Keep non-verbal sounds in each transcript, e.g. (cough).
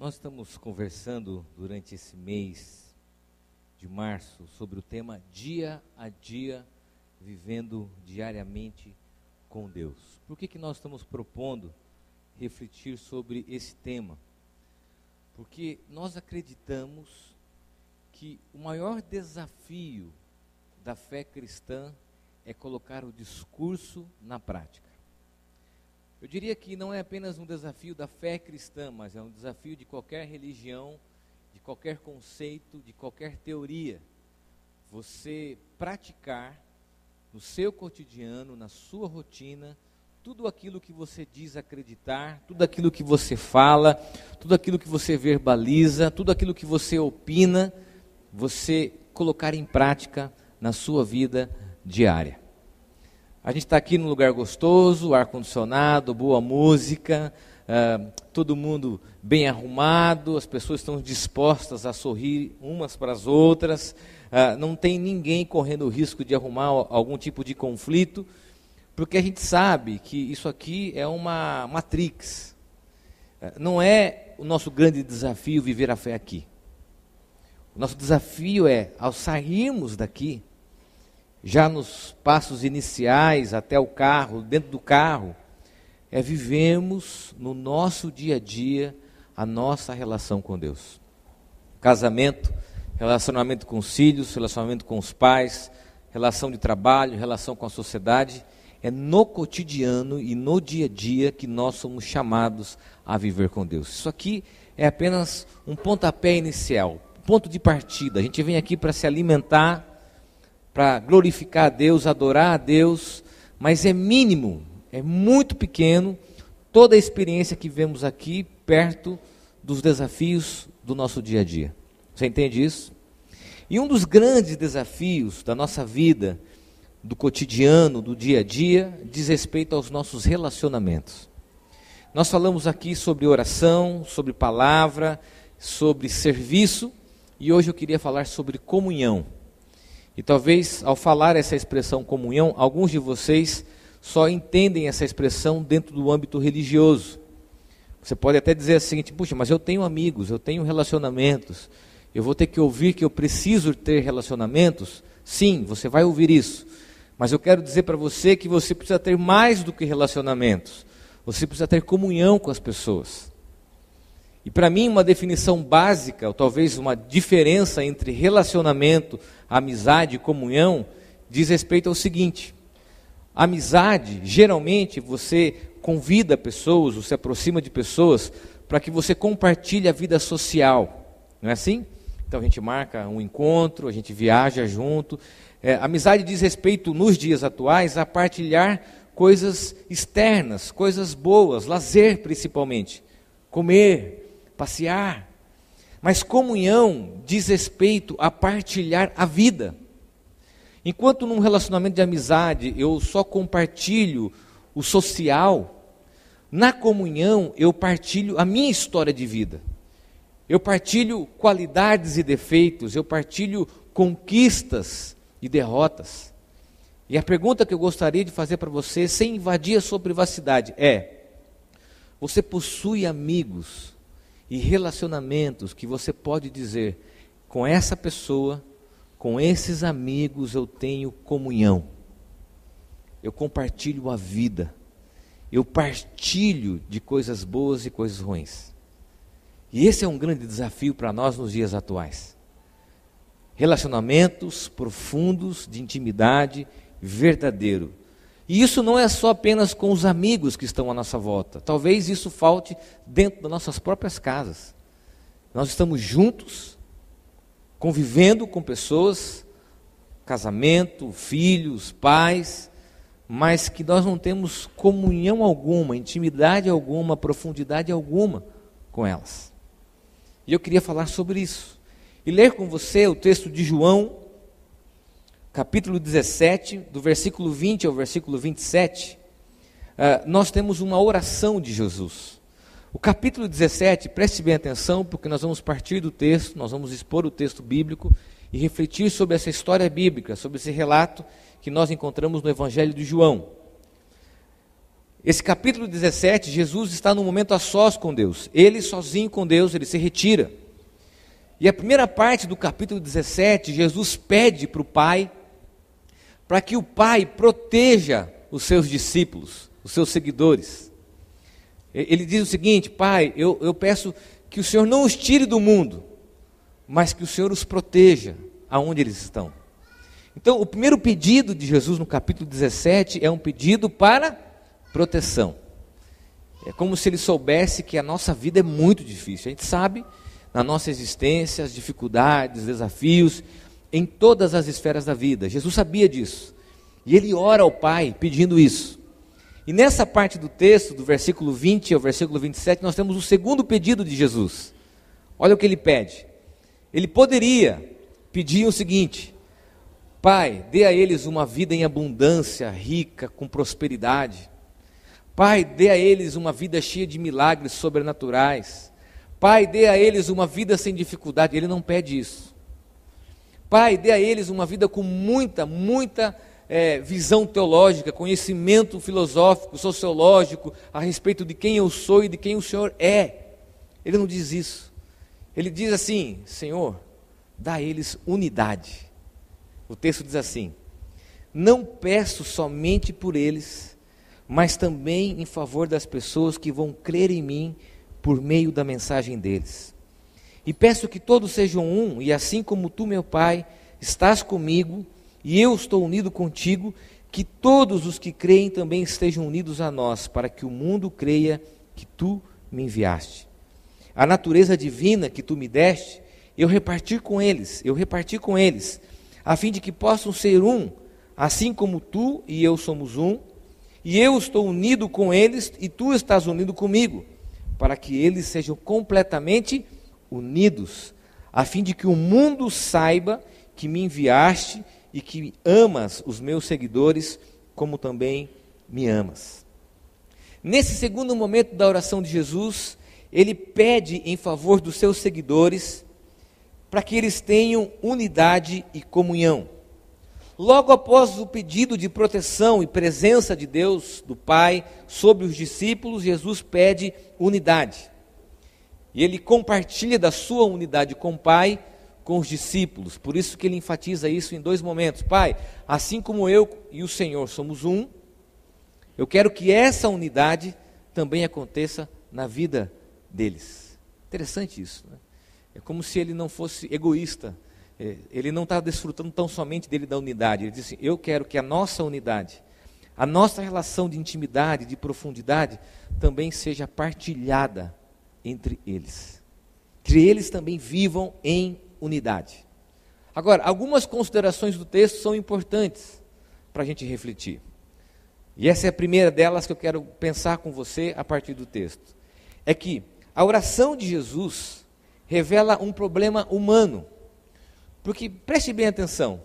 Nós estamos conversando durante esse mês de março sobre o tema dia a dia, vivendo diariamente com Deus. Por que, que nós estamos propondo refletir sobre esse tema? Porque nós acreditamos que o maior desafio da fé cristã é colocar o discurso na prática. Eu diria que não é apenas um desafio da fé cristã, mas é um desafio de qualquer religião, de qualquer conceito, de qualquer teoria. Você praticar no seu cotidiano, na sua rotina, tudo aquilo que você diz acreditar, tudo aquilo que você fala, tudo aquilo que você verbaliza, tudo aquilo que você opina, você colocar em prática na sua vida diária. A gente está aqui num lugar gostoso, ar-condicionado, boa música, uh, todo mundo bem arrumado, as pessoas estão dispostas a sorrir umas para as outras, uh, não tem ninguém correndo o risco de arrumar algum tipo de conflito, porque a gente sabe que isso aqui é uma matrix. Uh, não é o nosso grande desafio viver a fé aqui. O nosso desafio é, ao sairmos daqui, já nos passos iniciais até o carro, dentro do carro, é vivemos no nosso dia a dia a nossa relação com Deus. Casamento, relacionamento com os filhos, relacionamento com os pais, relação de trabalho, relação com a sociedade, é no cotidiano e no dia a dia que nós somos chamados a viver com Deus. Isso aqui é apenas um pontapé inicial, ponto de partida. A gente vem aqui para se alimentar para glorificar a Deus, adorar a Deus, mas é mínimo, é muito pequeno toda a experiência que vemos aqui perto dos desafios do nosso dia a dia. Você entende isso? E um dos grandes desafios da nossa vida, do cotidiano, do dia a dia, diz respeito aos nossos relacionamentos. Nós falamos aqui sobre oração, sobre palavra, sobre serviço, e hoje eu queria falar sobre comunhão. E talvez ao falar essa expressão comunhão, alguns de vocês só entendem essa expressão dentro do âmbito religioso. Você pode até dizer o seguinte: puxa, mas eu tenho amigos, eu tenho relacionamentos, eu vou ter que ouvir que eu preciso ter relacionamentos? Sim, você vai ouvir isso. Mas eu quero dizer para você que você precisa ter mais do que relacionamentos. Você precisa ter comunhão com as pessoas. E para mim, uma definição básica, ou talvez uma diferença entre relacionamento, amizade e comunhão, diz respeito ao seguinte: amizade, geralmente você convida pessoas, ou se aproxima de pessoas, para que você compartilhe a vida social, não é assim? Então a gente marca um encontro, a gente viaja junto. É, amizade diz respeito, nos dias atuais, a partilhar coisas externas, coisas boas, lazer principalmente. Comer, passear. Mas comunhão diz respeito a partilhar a vida. Enquanto num relacionamento de amizade eu só compartilho o social, na comunhão eu partilho a minha história de vida. Eu partilho qualidades e defeitos, eu partilho conquistas e derrotas. E a pergunta que eu gostaria de fazer para você, sem invadir a sua privacidade, é: você possui amigos e relacionamentos que você pode dizer: com essa pessoa, com esses amigos eu tenho comunhão. Eu compartilho a vida. Eu partilho de coisas boas e coisas ruins. E esse é um grande desafio para nós nos dias atuais. Relacionamentos profundos de intimidade verdadeiro e isso não é só apenas com os amigos que estão à nossa volta. Talvez isso falte dentro das nossas próprias casas. Nós estamos juntos, convivendo com pessoas, casamento, filhos, pais, mas que nós não temos comunhão alguma, intimidade alguma, profundidade alguma com elas. E eu queria falar sobre isso. E ler com você o texto de João, capítulo 17, do versículo 20 ao versículo 27, uh, ah, nós temos uma oração de Jesus. O capítulo 17, preste bem atenção, porque nós vamos partir do texto, nós vamos expor o texto bíblico e refletir sobre essa história bíblica, sobre esse relato que nós encontramos no Evangelho de João. Esse capítulo 17, Jesus está no momento a sós com Deus. Ele sozinho com Deus, ele se retira. E a primeira parte do capítulo 17, Jesus pede para o Pai, para que o Pai proteja os seus discípulos, os seus seguidores. Ele diz o seguinte: Pai, eu, eu peço que o Senhor não os tire do mundo, mas que o Senhor os proteja aonde eles estão. Então, o primeiro pedido de Jesus no capítulo 17 é um pedido para proteção. É como se ele soubesse que a nossa vida é muito difícil. A gente sabe, na nossa existência, as dificuldades, desafios, em todas as esferas da vida. Jesus sabia disso. E ele ora ao Pai pedindo isso. E nessa parte do texto, do versículo 20 ao versículo 27, nós temos o segundo pedido de Jesus. Olha o que ele pede. Ele poderia pedir o seguinte: Pai, dê a eles uma vida em abundância, rica, com prosperidade. Pai, dê a eles uma vida cheia de milagres sobrenaturais. Pai, dê a eles uma vida sem dificuldade. Ele não pede isso. Pai, dê a eles uma vida com muita, muita é, visão teológica, conhecimento filosófico, sociológico a respeito de quem eu sou e de quem o Senhor é. Ele não diz isso. Ele diz assim: Senhor, dá a eles unidade. O texto diz assim: Não peço somente por eles mas também em favor das pessoas que vão crer em mim por meio da mensagem deles. E peço que todos sejam um, e assim como tu, meu Pai, estás comigo e eu estou unido contigo, que todos os que creem também estejam unidos a nós, para que o mundo creia que tu me enviaste. A natureza divina que tu me deste, eu reparti com eles, eu reparti com eles, a fim de que possam ser um, assim como tu e eu somos um, e eu estou unido com eles e tu estás unido comigo, para que eles sejam completamente unidos, a fim de que o mundo saiba que me enviaste e que amas os meus seguidores, como também me amas. Nesse segundo momento da oração de Jesus, ele pede em favor dos seus seguidores para que eles tenham unidade e comunhão. Logo após o pedido de proteção e presença de Deus, do Pai, sobre os discípulos, Jesus pede unidade. E ele compartilha da sua unidade com o Pai, com os discípulos. Por isso que ele enfatiza isso em dois momentos. Pai, assim como eu e o Senhor somos um, eu quero que essa unidade também aconteça na vida deles. Interessante isso. Né? É como se ele não fosse egoísta é, ele não está desfrutando tão somente dele da unidade. Ele diz assim: Eu quero que a nossa unidade, a nossa relação de intimidade, de profundidade, também seja partilhada entre eles. Que eles também vivam em unidade. Agora, algumas considerações do texto são importantes para a gente refletir. E essa é a primeira delas que eu quero pensar com você a partir do texto. É que a oração de Jesus revela um problema humano porque preste bem atenção,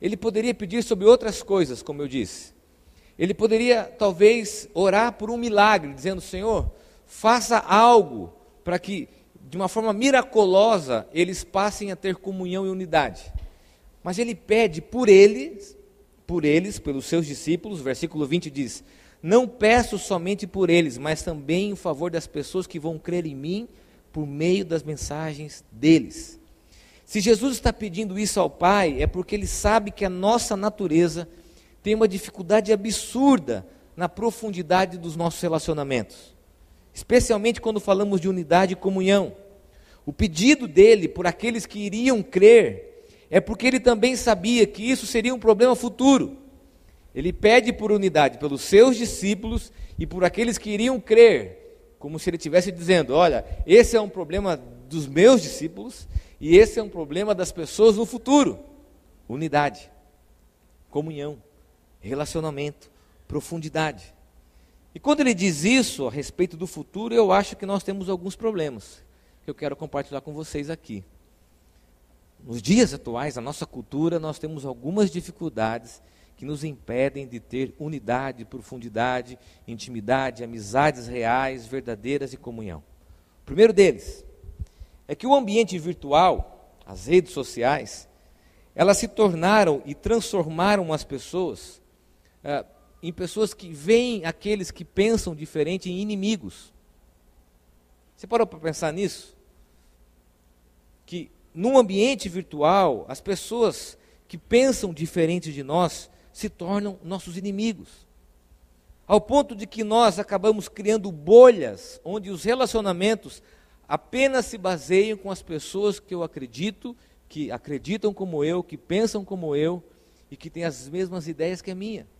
ele poderia pedir sobre outras coisas, como eu disse. Ele poderia talvez orar por um milagre, dizendo: Senhor, faça algo para que, de uma forma miraculosa, eles passem a ter comunhão e unidade. Mas ele pede por eles, por eles, pelos seus discípulos, versículo 20 diz: Não peço somente por eles, mas também em favor das pessoas que vão crer em mim por meio das mensagens deles. Se Jesus está pedindo isso ao Pai, é porque Ele sabe que a nossa natureza tem uma dificuldade absurda na profundidade dos nossos relacionamentos, especialmente quando falamos de unidade e comunhão. O pedido dele por aqueles que iriam crer é porque ele também sabia que isso seria um problema futuro. Ele pede por unidade pelos seus discípulos e por aqueles que iriam crer, como se ele estivesse dizendo: olha, esse é um problema dos meus discípulos e esse é um problema das pessoas no futuro: unidade, comunhão, relacionamento, profundidade. E quando ele diz isso a respeito do futuro, eu acho que nós temos alguns problemas que eu quero compartilhar com vocês aqui. Nos dias atuais, na nossa cultura, nós temos algumas dificuldades que nos impedem de ter unidade, profundidade, intimidade, amizades reais, verdadeiras e comunhão. O primeiro deles, é que o ambiente virtual, as redes sociais, elas se tornaram e transformaram as pessoas uh, em pessoas que veem aqueles que pensam diferente em inimigos. Você parou para pensar nisso? Que num ambiente virtual, as pessoas que pensam diferente de nós se tornam nossos inimigos. Ao ponto de que nós acabamos criando bolhas onde os relacionamentos apenas se baseiam com as pessoas que eu acredito, que acreditam como eu, que pensam como eu e que têm as mesmas ideias que a minha.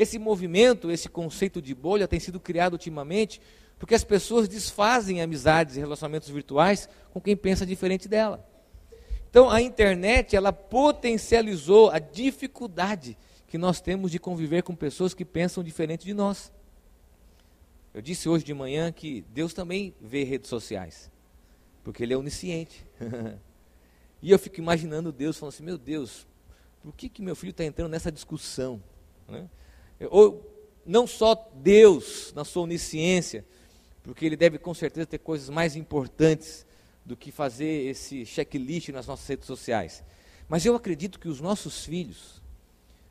Esse movimento, esse conceito de bolha tem sido criado ultimamente porque as pessoas desfazem amizades e relacionamentos virtuais com quem pensa diferente dela. Então, a internet, ela potencializou a dificuldade que nós temos de conviver com pessoas que pensam diferente de nós. Eu disse hoje de manhã que Deus também vê redes sociais, porque Ele é onisciente. (laughs) e eu fico imaginando Deus falando assim: meu Deus, por que, que meu filho está entrando nessa discussão? Né? Ou não só Deus, na sua onisciência, porque Ele deve com certeza ter coisas mais importantes do que fazer esse checklist nas nossas redes sociais. Mas eu acredito que os nossos filhos,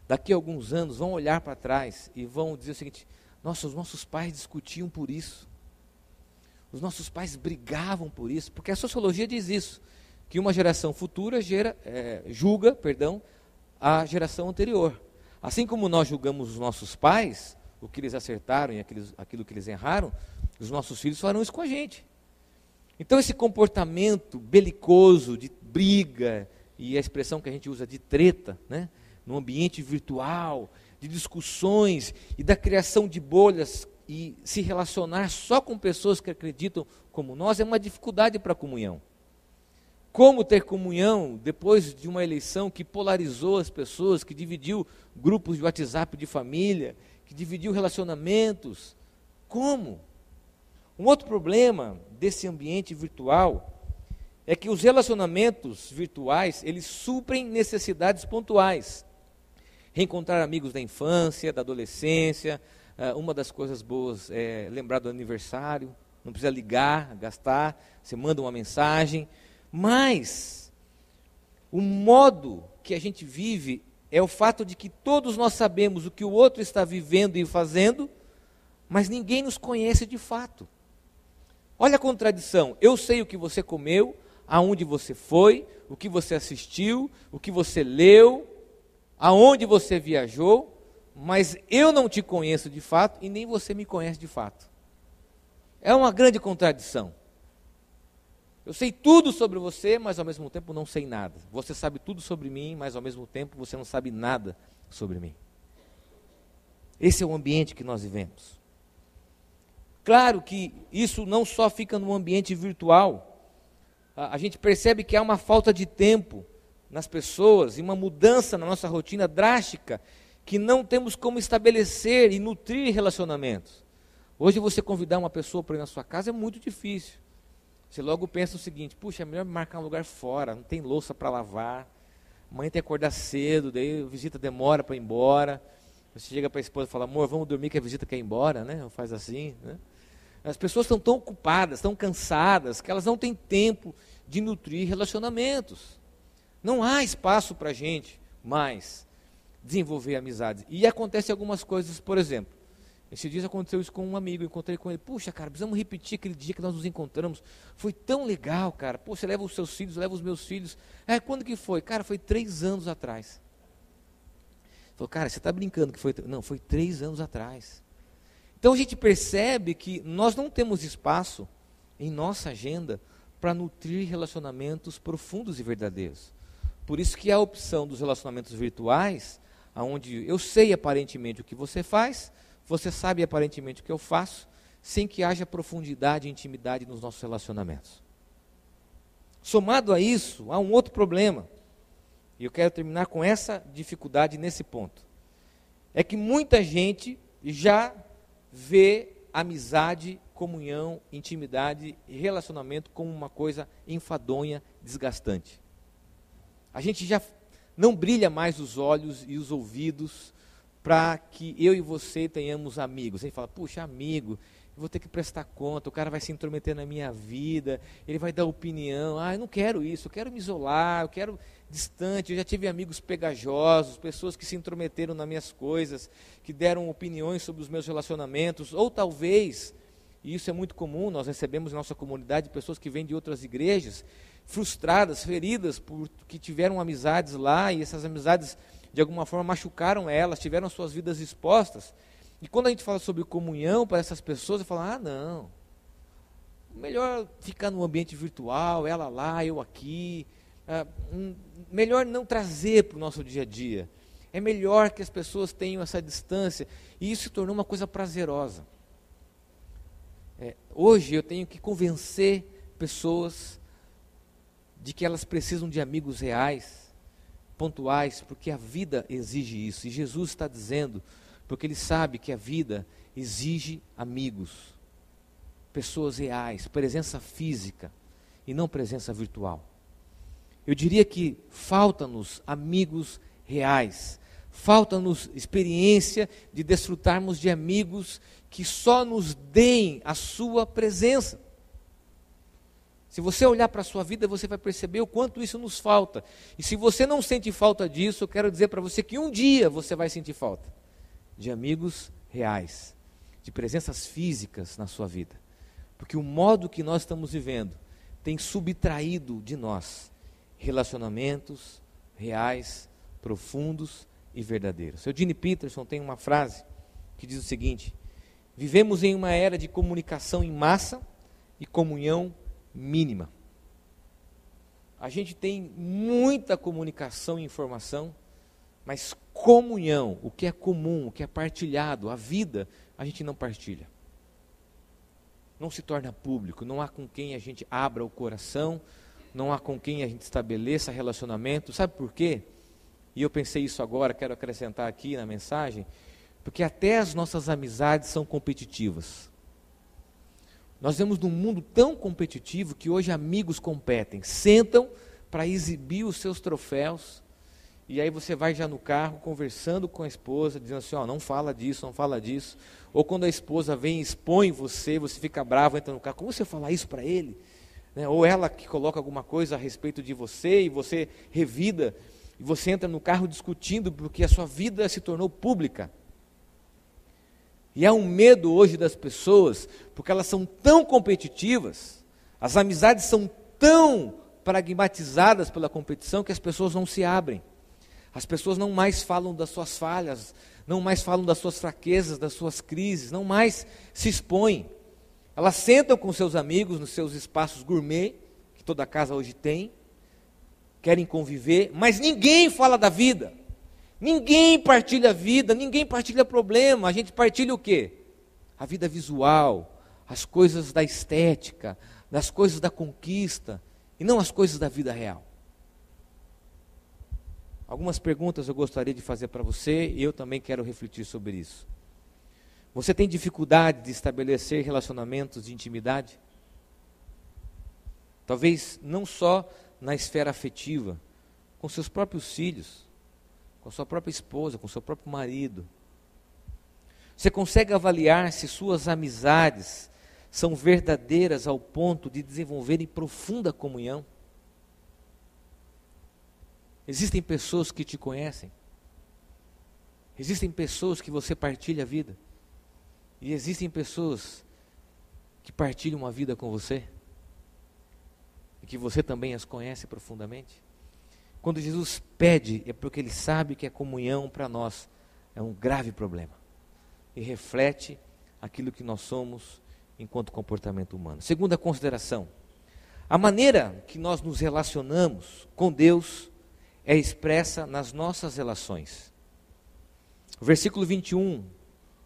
daqui a alguns anos, vão olhar para trás e vão dizer o seguinte: nossa, os nossos pais discutiam por isso. Os nossos pais brigavam por isso, porque a sociologia diz isso, que uma geração futura gera, é, julga, perdão, a geração anterior. Assim como nós julgamos os nossos pais, o que eles acertaram e aquilo, que eles erraram, os nossos filhos farão isso com a gente. Então, esse comportamento belicoso, de briga, e a expressão que a gente usa de treta, né? no ambiente virtual, de discussões e da criação de bolhas e se relacionar só com pessoas que acreditam como nós é uma dificuldade para a comunhão. Como ter comunhão depois de uma eleição que polarizou as pessoas, que dividiu grupos de WhatsApp de família, que dividiu relacionamentos? Como? Um outro problema desse ambiente virtual é que os relacionamentos virtuais, eles suprem necessidades pontuais. Reencontrar amigos da infância, da adolescência, ah, uma das coisas boas é lembrar do aniversário, não precisa ligar, gastar, você manda uma mensagem, mas o modo que a gente vive é o fato de que todos nós sabemos o que o outro está vivendo e fazendo, mas ninguém nos conhece de fato. Olha a contradição. Eu sei o que você comeu, aonde você foi, o que você assistiu, o que você leu, aonde você viajou, mas eu não te conheço de fato e nem você me conhece de fato. É uma grande contradição. Eu sei tudo sobre você, mas ao mesmo tempo não sei nada. Você sabe tudo sobre mim, mas ao mesmo tempo você não sabe nada sobre mim. Esse é o ambiente que nós vivemos. Claro que isso não só fica no ambiente virtual, a, a gente percebe que há uma falta de tempo nas pessoas e uma mudança na nossa rotina drástica que não temos como estabelecer e nutrir relacionamentos. Hoje você convidar uma pessoa para ir na sua casa é muito difícil. Você logo pensa o seguinte: puxa, é melhor marcar um lugar fora, não tem louça para lavar, mãe tem que acordar cedo, daí a visita demora para ir embora. Você chega para a esposa e fala: amor, vamos dormir que a visita quer ir embora, né? Faz assim, né? As pessoas estão tão ocupadas, tão cansadas, que elas não têm tempo de nutrir relacionamentos. Não há espaço para a gente mais desenvolver amizades. E acontece algumas coisas, por exemplo, esse dia aconteceu isso com um amigo, eu encontrei com ele, puxa, cara, precisamos repetir aquele dia que nós nos encontramos. Foi tão legal, cara. Pô, você leva os seus filhos, leva os meus filhos. É, quando que foi? Cara, foi três anos atrás. Falou, cara, você está brincando que foi. Não, foi três anos atrás. Então a gente percebe que nós não temos espaço em nossa agenda para nutrir relacionamentos profundos e verdadeiros. Por isso que a opção dos relacionamentos virtuais, aonde eu sei aparentemente o que você faz, você sabe aparentemente o que eu faço, sem que haja profundidade e intimidade nos nossos relacionamentos. Somado a isso, há um outro problema. E eu quero terminar com essa dificuldade nesse ponto. É que muita gente já vê amizade, comunhão, intimidade e relacionamento como uma coisa enfadonha, desgastante. A gente já não brilha mais os olhos e os ouvidos para que eu e você tenhamos amigos. Gente fala, puxa, amigo, vou ter que prestar conta, o cara vai se intrometer na minha vida, ele vai dar opinião. Ah, eu não quero isso, eu quero me isolar, eu quero distante. Eu já tive amigos pegajosos, pessoas que se intrometeram nas minhas coisas, que deram opiniões sobre os meus relacionamentos, ou talvez, e isso é muito comum, nós recebemos em nossa comunidade pessoas que vêm de outras igrejas, frustradas, feridas, porque tiveram amizades lá e essas amizades de alguma forma machucaram elas, tiveram suas vidas expostas. E quando a gente fala sobre comunhão para essas pessoas, eu falo: ah, não. Melhor ficar no ambiente virtual, ela lá, eu aqui. Ah, um, melhor não trazer para o nosso dia a dia. É melhor que as pessoas tenham essa distância. E isso se tornou uma coisa prazerosa. É, hoje eu tenho que convencer pessoas de que elas precisam de amigos reais, pontuais, porque a vida exige isso. E Jesus está dizendo porque ele sabe que a vida exige amigos, pessoas reais, presença física e não presença virtual. Eu diria que falta-nos amigos reais, falta-nos experiência de desfrutarmos de amigos que só nos deem a sua presença. Se você olhar para a sua vida, você vai perceber o quanto isso nos falta. E se você não sente falta disso, eu quero dizer para você que um dia você vai sentir falta de amigos reais, de presenças físicas na sua vida. Porque o modo que nós estamos vivendo tem subtraído de nós relacionamentos reais, profundos e verdadeiros. Seu Gene Peterson tem uma frase que diz o seguinte: Vivemos em uma era de comunicação em massa e comunhão mínima. A gente tem muita comunicação e informação, mas comunhão, o que é comum, o que é partilhado, a vida, a gente não partilha. Não se torna público, não há com quem a gente abra o coração, não há com quem a gente estabeleça relacionamento. Sabe por quê? E eu pensei isso agora, quero acrescentar aqui na mensagem, porque até as nossas amizades são competitivas. Nós vemos num mundo tão competitivo que hoje amigos competem, sentam para exibir os seus troféus, e aí você vai já no carro conversando com a esposa, dizendo assim, ó, não fala disso, não fala disso. Ou quando a esposa vem e expõe você, você fica bravo, entra no carro, como você falar isso para ele? Né? Ou ela que coloca alguma coisa a respeito de você e você revida, e você entra no carro discutindo porque a sua vida se tornou pública. E há um medo hoje das pessoas, porque elas são tão competitivas, as amizades são tão pragmatizadas pela competição que as pessoas não se abrem. As pessoas não mais falam das suas falhas, não mais falam das suas fraquezas, das suas crises, não mais se expõem. Elas sentam com seus amigos nos seus espaços gourmet, que toda casa hoje tem, querem conviver, mas ninguém fala da vida. Ninguém partilha vida, ninguém partilha problema. A gente partilha o quê? A vida visual, as coisas da estética, das coisas da conquista, e não as coisas da vida real. Algumas perguntas eu gostaria de fazer para você e eu também quero refletir sobre isso. Você tem dificuldade de estabelecer relacionamentos de intimidade? Talvez não só na esfera afetiva, com seus próprios filhos, com sua própria esposa, com seu próprio marido. Você consegue avaliar se suas amizades são verdadeiras ao ponto de desenvolverem profunda comunhão? Existem pessoas que te conhecem. Existem pessoas que você partilha a vida. E existem pessoas que partilham uma vida com você. E que você também as conhece profundamente. Quando Jesus pede, é porque ele sabe que a comunhão para nós é um grave problema. E reflete aquilo que nós somos enquanto comportamento humano. Segunda consideração: a maneira que nós nos relacionamos com Deus é expressa nas nossas relações. O versículo 21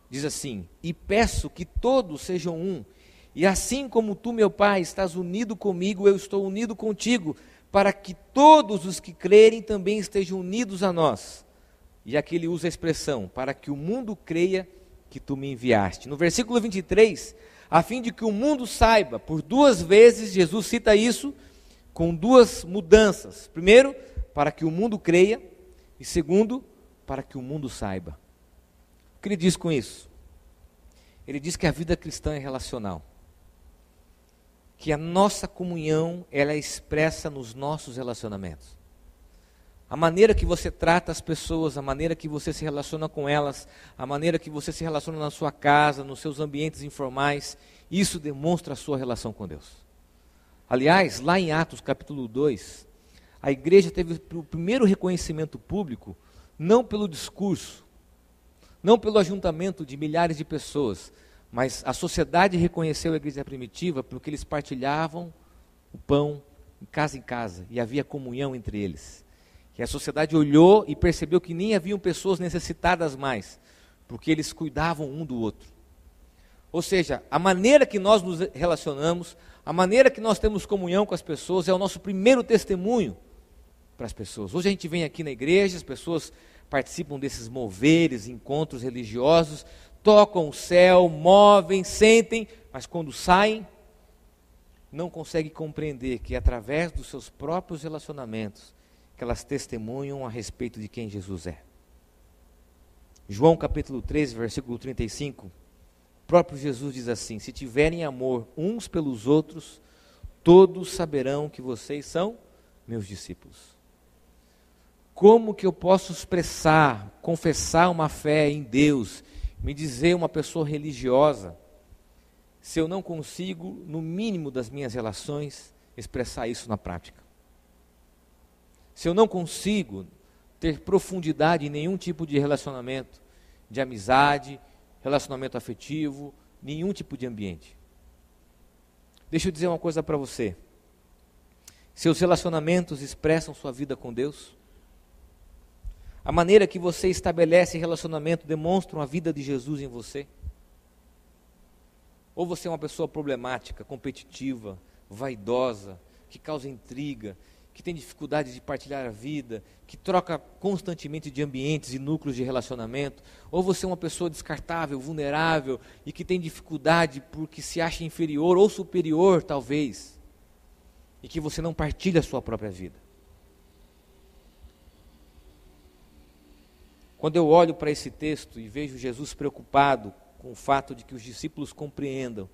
diz assim: E peço que todos sejam um, e assim como tu, meu Pai, estás unido comigo, eu estou unido contigo, para que todos os que crerem também estejam unidos a nós. E aqui ele usa a expressão, para que o mundo creia que tu me enviaste. No versículo 23, a fim de que o mundo saiba, por duas vezes Jesus cita isso com duas mudanças. Primeiro, para que o mundo creia, e segundo, para que o mundo saiba. O que ele diz com isso? Ele diz que a vida cristã é relacional. Que a nossa comunhão, ela é expressa nos nossos relacionamentos. A maneira que você trata as pessoas, a maneira que você se relaciona com elas, a maneira que você se relaciona na sua casa, nos seus ambientes informais, isso demonstra a sua relação com Deus. Aliás, lá em Atos capítulo 2, a igreja teve o primeiro reconhecimento público, não pelo discurso, não pelo ajuntamento de milhares de pessoas, mas a sociedade reconheceu a igreja primitiva porque eles partilhavam o pão em casa em casa e havia comunhão entre eles. Que a sociedade olhou e percebeu que nem haviam pessoas necessitadas mais, porque eles cuidavam um do outro. Ou seja, a maneira que nós nos relacionamos, a maneira que nós temos comunhão com as pessoas é o nosso primeiro testemunho para as pessoas. Hoje a gente vem aqui na igreja, as pessoas participam desses moveres, encontros religiosos, tocam o céu, movem, sentem, mas quando saem, não conseguem compreender que através dos seus próprios relacionamentos, que elas testemunham a respeito de quem Jesus é. João capítulo 13, versículo 35, o próprio Jesus diz assim: Se tiverem amor uns pelos outros, todos saberão que vocês são meus discípulos. Como que eu posso expressar, confessar uma fé em Deus, me dizer uma pessoa religiosa, se eu não consigo, no mínimo das minhas relações, expressar isso na prática? se eu não consigo ter profundidade em nenhum tipo de relacionamento, de amizade, relacionamento afetivo, nenhum tipo de ambiente. Deixa eu dizer uma coisa para você. Seus relacionamentos expressam sua vida com Deus? A maneira que você estabelece relacionamento demonstra a vida de Jesus em você? Ou você é uma pessoa problemática, competitiva, vaidosa, que causa intriga, que tem dificuldade de partilhar a vida, que troca constantemente de ambientes e núcleos de relacionamento, ou você é uma pessoa descartável, vulnerável e que tem dificuldade porque se acha inferior ou superior, talvez, e que você não partilha a sua própria vida. Quando eu olho para esse texto e vejo Jesus preocupado com o fato de que os discípulos compreendam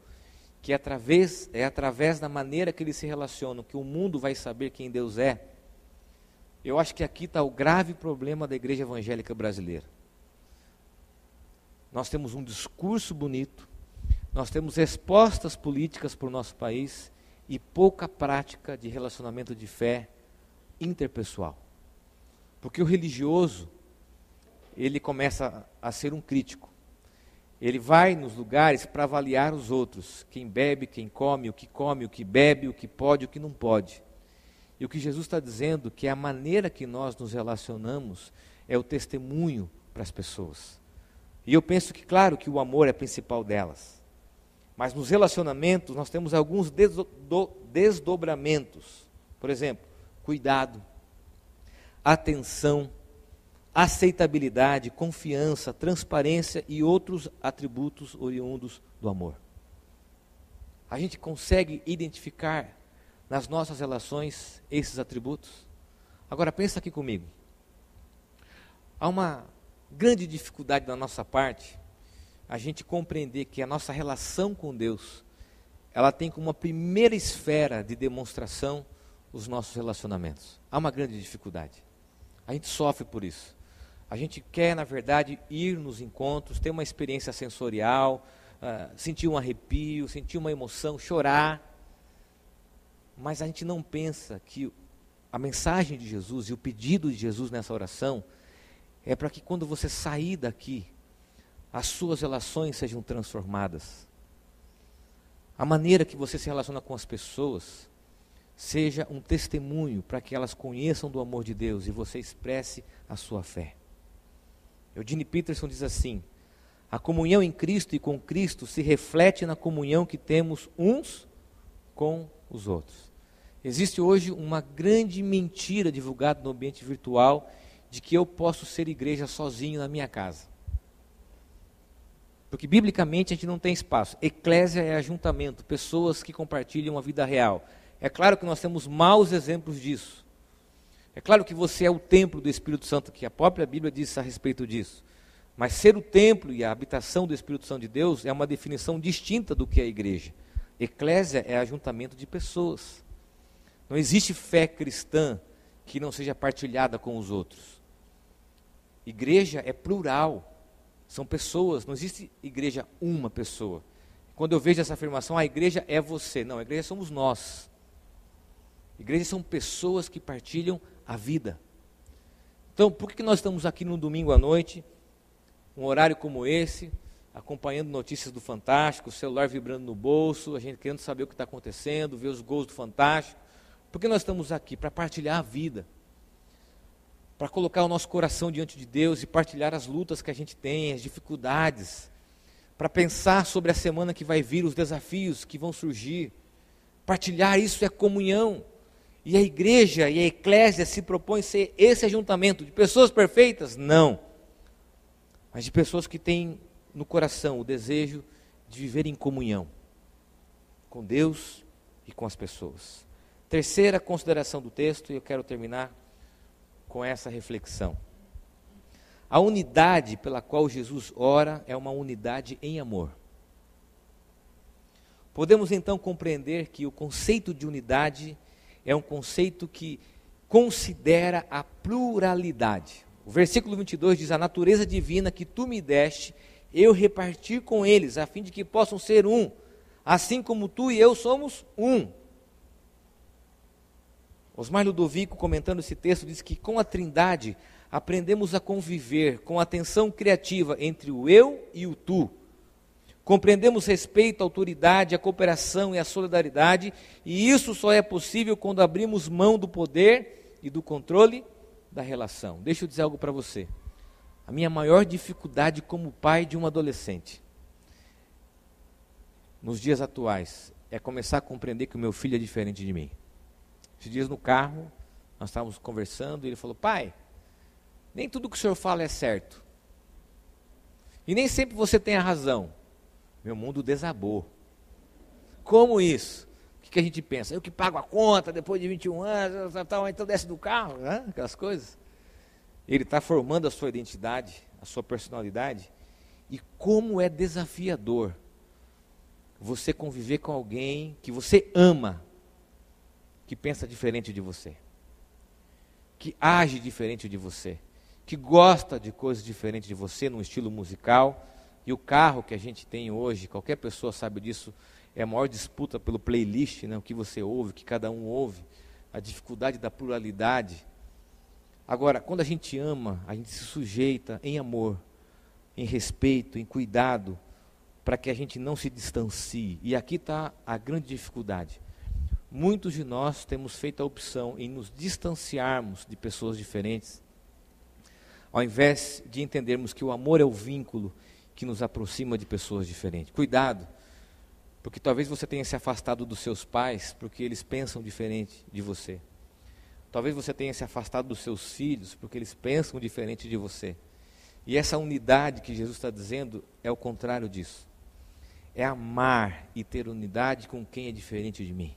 que é através, é através da maneira que eles se relacionam que o mundo vai saber quem Deus é, eu acho que aqui está o grave problema da igreja evangélica brasileira. Nós temos um discurso bonito, nós temos respostas políticas para o nosso país e pouca prática de relacionamento de fé interpessoal. Porque o religioso, ele começa a ser um crítico. Ele vai nos lugares para avaliar os outros, quem bebe, quem come, o que come, o que bebe, o que pode, o que não pode. E o que Jesus está dizendo que a maneira que nós nos relacionamos é o testemunho para as pessoas. E eu penso que, claro, que o amor é principal delas. Mas nos relacionamentos nós temos alguns desdobramentos. Por exemplo, cuidado, atenção, aceitabilidade, confiança, transparência e outros atributos oriundos do amor. A gente consegue identificar nas nossas relações esses atributos? Agora pensa aqui comigo. Há uma grande dificuldade da nossa parte a gente compreender que a nossa relação com Deus, ela tem como uma primeira esfera de demonstração os nossos relacionamentos. Há uma grande dificuldade. A gente sofre por isso. A gente quer, na verdade, ir nos encontros, ter uma experiência sensorial, uh, sentir um arrepio, sentir uma emoção, chorar. Mas a gente não pensa que a mensagem de Jesus e o pedido de Jesus nessa oração é para que quando você sair daqui, as suas relações sejam transformadas. A maneira que você se relaciona com as pessoas seja um testemunho para que elas conheçam do amor de Deus e você expresse a sua fé. Eugene Peterson diz assim: a comunhão em Cristo e com Cristo se reflete na comunhão que temos uns com os outros. Existe hoje uma grande mentira divulgada no ambiente virtual de que eu posso ser igreja sozinho na minha casa. Porque biblicamente a gente não tem espaço. Eclésia é ajuntamento, pessoas que compartilham a vida real. É claro que nós temos maus exemplos disso. É claro que você é o templo do Espírito Santo, que a própria Bíblia diz a respeito disso. Mas ser o templo e a habitação do Espírito Santo de Deus é uma definição distinta do que é a igreja. Eclésia é ajuntamento de pessoas. Não existe fé cristã que não seja partilhada com os outros. Igreja é plural, são pessoas, não existe igreja uma pessoa. Quando eu vejo essa afirmação, a igreja é você. Não, a igreja somos nós. Igrejas são pessoas que partilham a vida. Então, por que nós estamos aqui no domingo à noite, um horário como esse, acompanhando notícias do Fantástico, o celular vibrando no bolso, a gente querendo saber o que está acontecendo, ver os gols do Fantástico? Por que nós estamos aqui? Para partilhar a vida. Para colocar o nosso coração diante de Deus e partilhar as lutas que a gente tem, as dificuldades. Para pensar sobre a semana que vai vir, os desafios que vão surgir. Partilhar isso é comunhão. E a igreja e a eclésia se propõem ser esse ajuntamento de pessoas perfeitas? Não. Mas de pessoas que têm no coração o desejo de viver em comunhão com Deus e com as pessoas. Terceira consideração do texto, e eu quero terminar com essa reflexão. A unidade pela qual Jesus ora é uma unidade em amor. Podemos então compreender que o conceito de unidade é um conceito que considera a pluralidade. O versículo 22 diz: A natureza divina que tu me deste, eu reparti com eles, a fim de que possam ser um, assim como tu e eu somos um. Osmar Ludovico, comentando esse texto, diz que com a Trindade aprendemos a conviver com atenção criativa entre o eu e o tu. Compreendemos respeito, autoridade, a cooperação e a solidariedade, e isso só é possível quando abrimos mão do poder e do controle da relação. Deixa eu dizer algo para você. A minha maior dificuldade como pai de um adolescente, nos dias atuais, é começar a compreender que o meu filho é diferente de mim. Esses dias no carro, nós estávamos conversando e ele falou: Pai, nem tudo que o senhor fala é certo. E nem sempre você tem a razão. Meu mundo desabou. Como isso? O que, a gente pensa? Eu que pago a conta depois de 21 anos, então desce do carro, né? aquelas coisas. Ele está formando a sua identidade, a sua personalidade. E como é desafiador você conviver com alguém que você ama, que pensa diferente de você, que age diferente de você, que gosta de coisas diferentes de você, num estilo musical. E o carro que a gente tem hoje, qualquer pessoa sabe disso, é a maior disputa pelo playlist, né, o que você ouve, o que cada um ouve, a dificuldade da pluralidade. Agora, quando a gente ama, a gente se sujeita em amor, em respeito, em cuidado, para que a gente não se distancie. E aqui está a grande dificuldade. Muitos de nós temos feito a opção em nos distanciarmos de pessoas diferentes, ao invés de entendermos que o amor é o vínculo que nos aproxima de pessoas diferentes. Cuidado, porque talvez você tenha se afastado dos seus pais porque eles pensam diferente de você. Talvez você tenha se afastado dos seus filhos porque eles pensam diferente de você. E essa unidade que Jesus está dizendo é o contrário disso. É amar e ter unidade com quem é diferente de mim.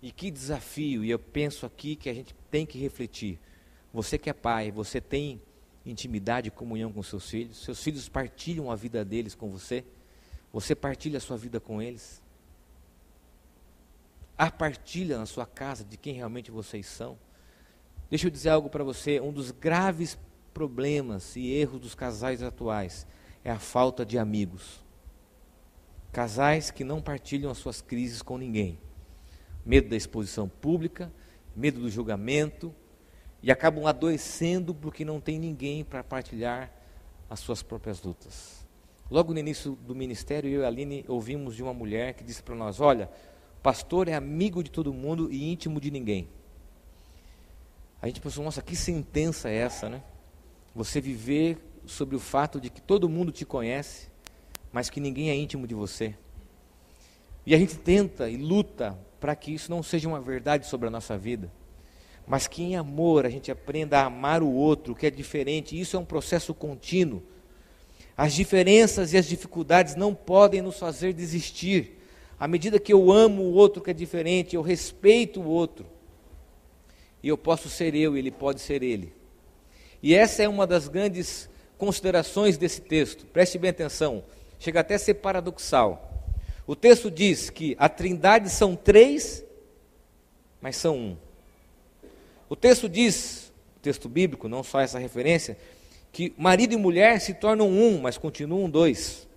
E que desafio, e eu penso aqui que a gente tem que refletir. Você que é pai, você tem intimidade e comunhão com seus filhos? Seus filhos partilham a vida deles com você? Você partilha a sua vida com eles? Há partilha na sua casa de quem realmente vocês são? Deixa eu dizer algo para você: um dos graves problemas e erros dos casais atuais é a falta de amigos. Casais que não partilham as suas crises com ninguém medo da exposição pública, medo do julgamento, e acabam adoecendo porque não tem ninguém para partilhar as suas próprias lutas. Logo no início do ministério, eu e a Aline ouvimos de uma mulher que disse para nós: Olha, pastor é amigo de todo mundo e íntimo de ninguém. A gente pensou: Nossa, que sentença é essa, né? Você viver sobre o fato de que todo mundo te conhece, mas que ninguém é íntimo de você. E a gente tenta e luta para que isso não seja uma verdade sobre a nossa vida, mas que em amor a gente aprenda a amar o outro, que é diferente. Isso é um processo contínuo. As diferenças e as dificuldades não podem nos fazer desistir. À medida que eu amo o outro que é diferente, eu respeito o outro, e eu posso ser eu e ele pode ser ele. E essa é uma das grandes considerações desse texto. Preste bem atenção, chega até a ser paradoxal. O texto diz que a trindade são três, mas são um. O texto diz, o texto bíblico, não só essa referência, que marido e mulher se tornam um, mas continuam dois.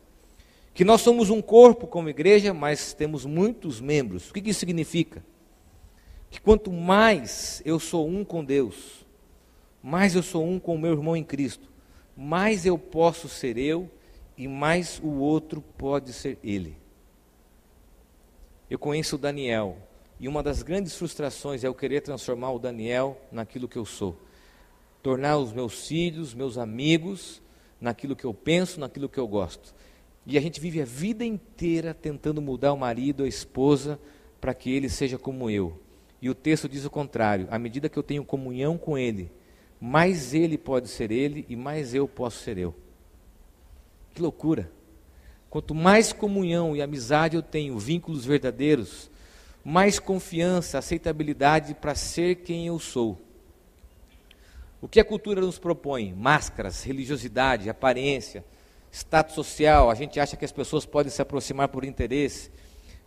Que nós somos um corpo como igreja, mas temos muitos membros. O que isso significa? Que quanto mais eu sou um com Deus, mais eu sou um com o meu irmão em Cristo, mais eu posso ser eu e mais o outro pode ser ele. Eu conheço o Daniel, e uma das grandes frustrações é eu querer transformar o Daniel naquilo que eu sou. Tornar os meus filhos, meus amigos, naquilo que eu penso, naquilo que eu gosto. E a gente vive a vida inteira tentando mudar o marido, a esposa, para que ele seja como eu. E o texto diz o contrário: à medida que eu tenho comunhão com ele, mais ele pode ser ele e mais eu posso ser eu. Que loucura! Quanto mais comunhão e amizade eu tenho, vínculos verdadeiros, mais confiança, aceitabilidade para ser quem eu sou. O que a cultura nos propõe? Máscaras, religiosidade, aparência, status social. A gente acha que as pessoas podem se aproximar por interesse.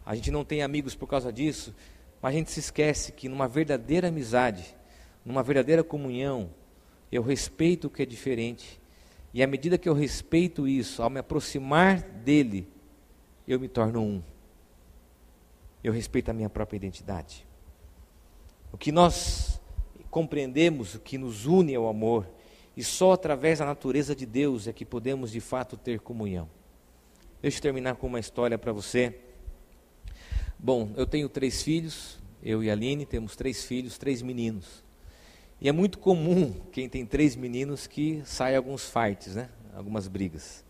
A gente não tem amigos por causa disso. Mas a gente se esquece que numa verdadeira amizade, numa verdadeira comunhão, eu respeito o que é diferente. E à medida que eu respeito isso, ao me aproximar dele, eu me torno um eu respeito a minha própria identidade. O que nós compreendemos, o que nos une ao amor, e só através da natureza de Deus é que podemos de fato ter comunhão. Deixa eu terminar com uma história para você. Bom, eu tenho três filhos, eu e a Aline temos três filhos, três meninos. E é muito comum quem tem três meninos que saia alguns fights, né? Algumas brigas.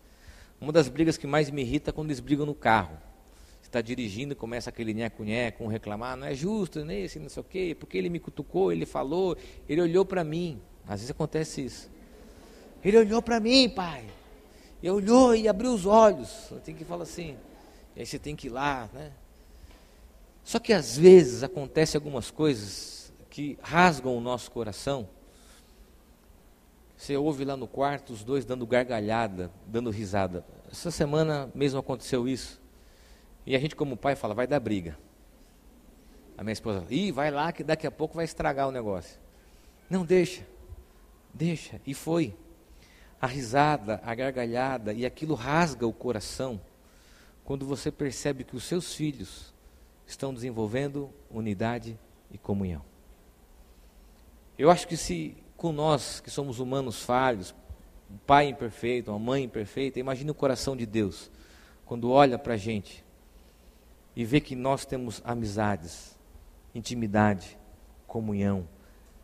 Uma das brigas que mais me irrita é quando eles brigam no carro está dirigindo começa aquele nheco-nheco, um reclamar, não é justo, nesse, não sei o quê, porque ele me cutucou, ele falou, ele olhou para mim. Às vezes acontece isso. Ele olhou para mim, pai. E olhou e abriu os olhos. Tem que falar assim. E aí você tem que ir lá, né? Só que às vezes acontece algumas coisas que rasgam o nosso coração. Você ouve lá no quarto os dois dando gargalhada, dando risada. Essa semana mesmo aconteceu isso. E a gente, como pai, fala: vai dar briga. A minha esposa, ih, vai lá que daqui a pouco vai estragar o negócio. Não, deixa, deixa. E foi. A risada, a gargalhada, e aquilo rasga o coração quando você percebe que os seus filhos estão desenvolvendo unidade e comunhão. Eu acho que se com nós, que somos humanos falhos, um pai imperfeito, uma mãe imperfeita, imagine o coração de Deus, quando olha para a gente e ver que nós temos amizades, intimidade, comunhão,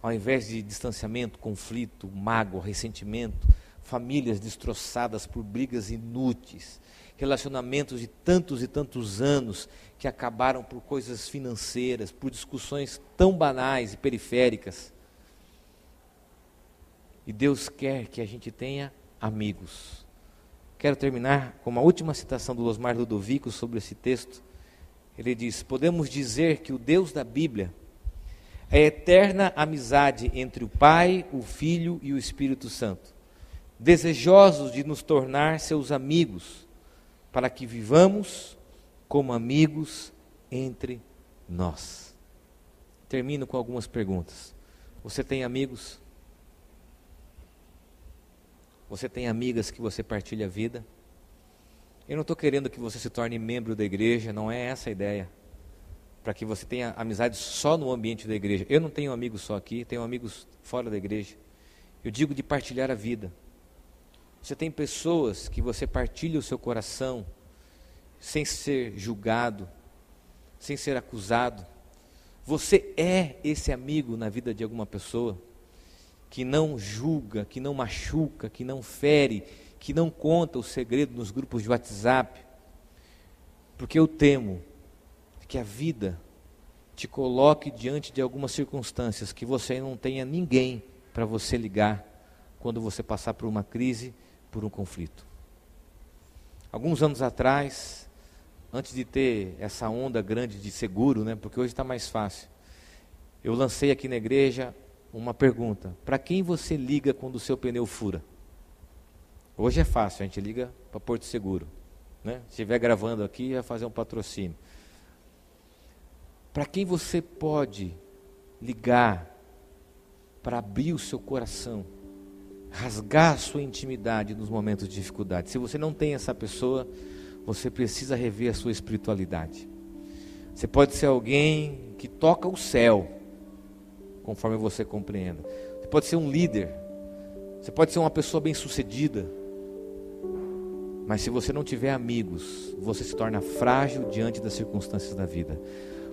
ao invés de distanciamento, conflito, mágoa, ressentimento, famílias destroçadas por brigas inúteis, relacionamentos de tantos e tantos anos que acabaram por coisas financeiras, por discussões tão banais e periféricas. E Deus quer que a gente tenha amigos. Quero terminar com uma última citação do Osmar Ludovico sobre esse texto ele diz: podemos dizer que o Deus da Bíblia é a eterna amizade entre o Pai, o Filho e o Espírito Santo, desejosos de nos tornar seus amigos, para que vivamos como amigos entre nós. Termino com algumas perguntas. Você tem amigos? Você tem amigas que você partilha a vida? Eu não estou querendo que você se torne membro da igreja, não é essa a ideia. Para que você tenha amizade só no ambiente da igreja. Eu não tenho amigos só aqui, tenho amigos fora da igreja. Eu digo de partilhar a vida. Você tem pessoas que você partilha o seu coração sem ser julgado, sem ser acusado. Você é esse amigo na vida de alguma pessoa que não julga, que não machuca, que não fere, que não conta o segredo nos grupos de WhatsApp, porque eu temo que a vida te coloque diante de algumas circunstâncias que você não tenha ninguém para você ligar quando você passar por uma crise, por um conflito. Alguns anos atrás, antes de ter essa onda grande de seguro, né, porque hoje está mais fácil, eu lancei aqui na igreja uma pergunta: para quem você liga quando o seu pneu fura? Hoje é fácil, a gente liga para Porto Seguro. Né? Se estiver gravando aqui, vai fazer um patrocínio. Para quem você pode ligar para abrir o seu coração, rasgar a sua intimidade nos momentos de dificuldade. Se você não tem essa pessoa, você precisa rever a sua espiritualidade. Você pode ser alguém que toca o céu, conforme você compreenda. Você pode ser um líder. Você pode ser uma pessoa bem-sucedida. Mas se você não tiver amigos, você se torna frágil diante das circunstâncias da vida.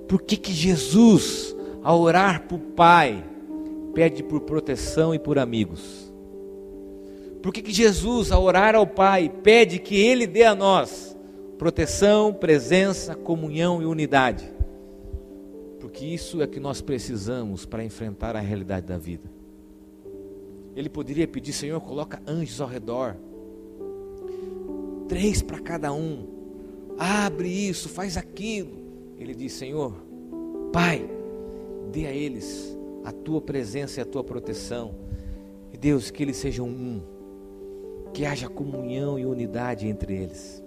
Por que, que Jesus, ao orar para o Pai, pede por proteção e por amigos? Por que, que Jesus, ao orar ao Pai, pede que Ele dê a nós proteção, presença, comunhão e unidade? Porque isso é que nós precisamos para enfrentar a realidade da vida. Ele poderia pedir, Senhor, coloca anjos ao redor, três para cada um, abre isso, faz aquilo ele diz: Senhor, Pai, dê a eles a tua presença e a tua proteção. E Deus, que eles sejam um, que haja comunhão e unidade entre eles.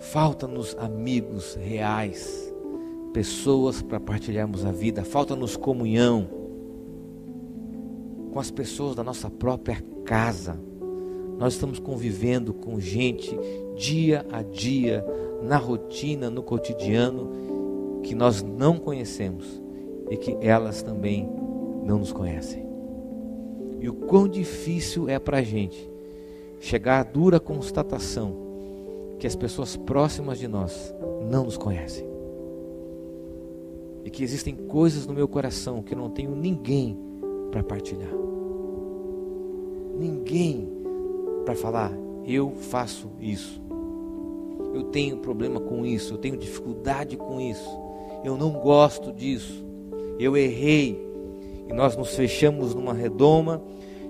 Falta-nos amigos reais, pessoas para partilharmos a vida, falta-nos comunhão com as pessoas da nossa própria casa. Nós estamos convivendo com gente dia a dia, na rotina, no cotidiano, que nós não conhecemos e que elas também não nos conhecem. E o quão difícil é para a gente chegar à dura constatação que as pessoas próximas de nós não nos conhecem. E que existem coisas no meu coração que eu não tenho ninguém para partilhar. Ninguém para falar, eu faço isso eu tenho problema com isso, eu tenho dificuldade com isso, eu não gosto disso, eu errei. E nós nos fechamos numa redoma,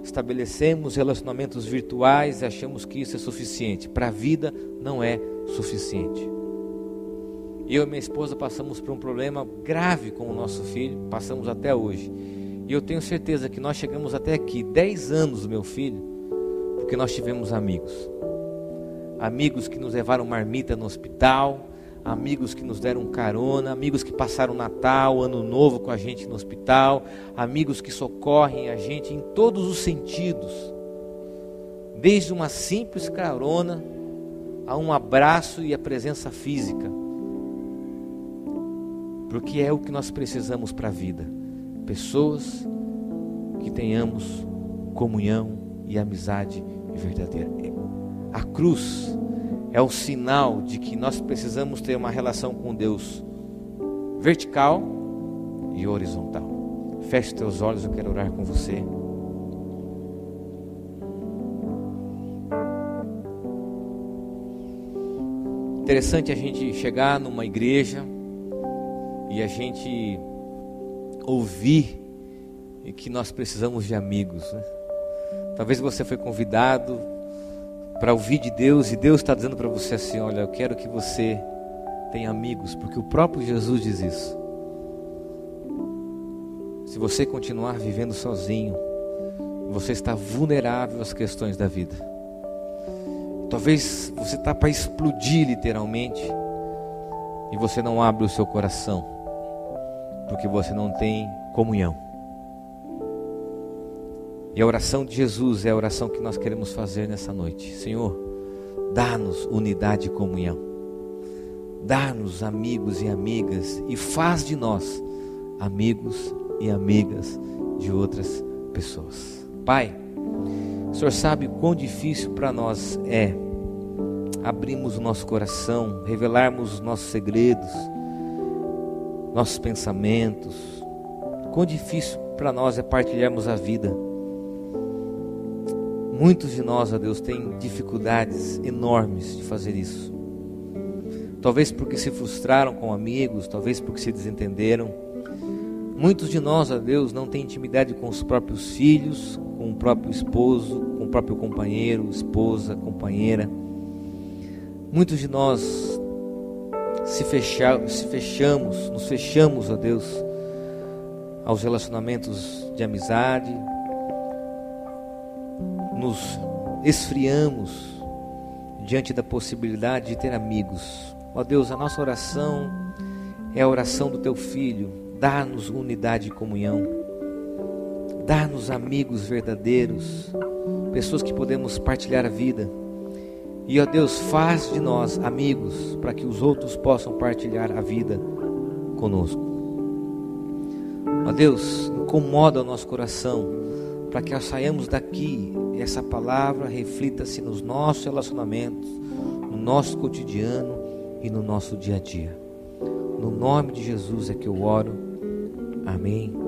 estabelecemos relacionamentos virtuais e achamos que isso é suficiente. Para a vida não é suficiente. Eu e minha esposa passamos por um problema grave com o nosso filho, passamos até hoje. E eu tenho certeza que nós chegamos até aqui, 10 anos, meu filho, porque nós tivemos amigos. Amigos que nos levaram marmita no hospital, amigos que nos deram carona, amigos que passaram Natal, Ano Novo com a gente no hospital, amigos que socorrem a gente em todos os sentidos, desde uma simples carona a um abraço e a presença física, porque é o que nós precisamos para a vida, pessoas que tenhamos comunhão e amizade verdadeira. A cruz é o sinal de que nós precisamos ter uma relação com Deus vertical e horizontal. Feche teus olhos, eu quero orar com você. Interessante a gente chegar numa igreja e a gente ouvir que nós precisamos de amigos. Né? Talvez você foi convidado para ouvir de Deus e Deus está dizendo para você assim: olha, eu quero que você tenha amigos, porque o próprio Jesus diz isso. Se você continuar vivendo sozinho, você está vulnerável às questões da vida. Talvez você está para explodir literalmente e você não abre o seu coração, porque você não tem comunhão. E a oração de Jesus é a oração que nós queremos fazer nessa noite. Senhor, dá-nos unidade e comunhão. Dá-nos amigos e amigas e faz de nós amigos e amigas de outras pessoas. Pai, o Senhor sabe quão difícil para nós é abrirmos o nosso coração, revelarmos os nossos segredos, nossos pensamentos. Quão difícil para nós é partilharmos a vida. Muitos de nós, ó Deus, têm dificuldades enormes de fazer isso. Talvez porque se frustraram com amigos, talvez porque se desentenderam. Muitos de nós, ó Deus, não têm intimidade com os próprios filhos, com o próprio esposo, com o próprio companheiro, esposa, companheira. Muitos de nós se, se fechamos, nos fechamos, ó Deus, aos relacionamentos de amizade, nos esfriamos diante da possibilidade de ter amigos. Ó Deus, a nossa oração é a oração do teu filho. Dá-nos unidade e comunhão. Dá-nos amigos verdadeiros, pessoas que podemos partilhar a vida. E ó Deus, faz de nós amigos para que os outros possam partilhar a vida conosco. Ó Deus, incomoda o nosso coração para que ao saiamos daqui essa palavra reflita-se nos nossos relacionamentos, no nosso cotidiano e no nosso dia a dia. No nome de Jesus é que eu oro. Amém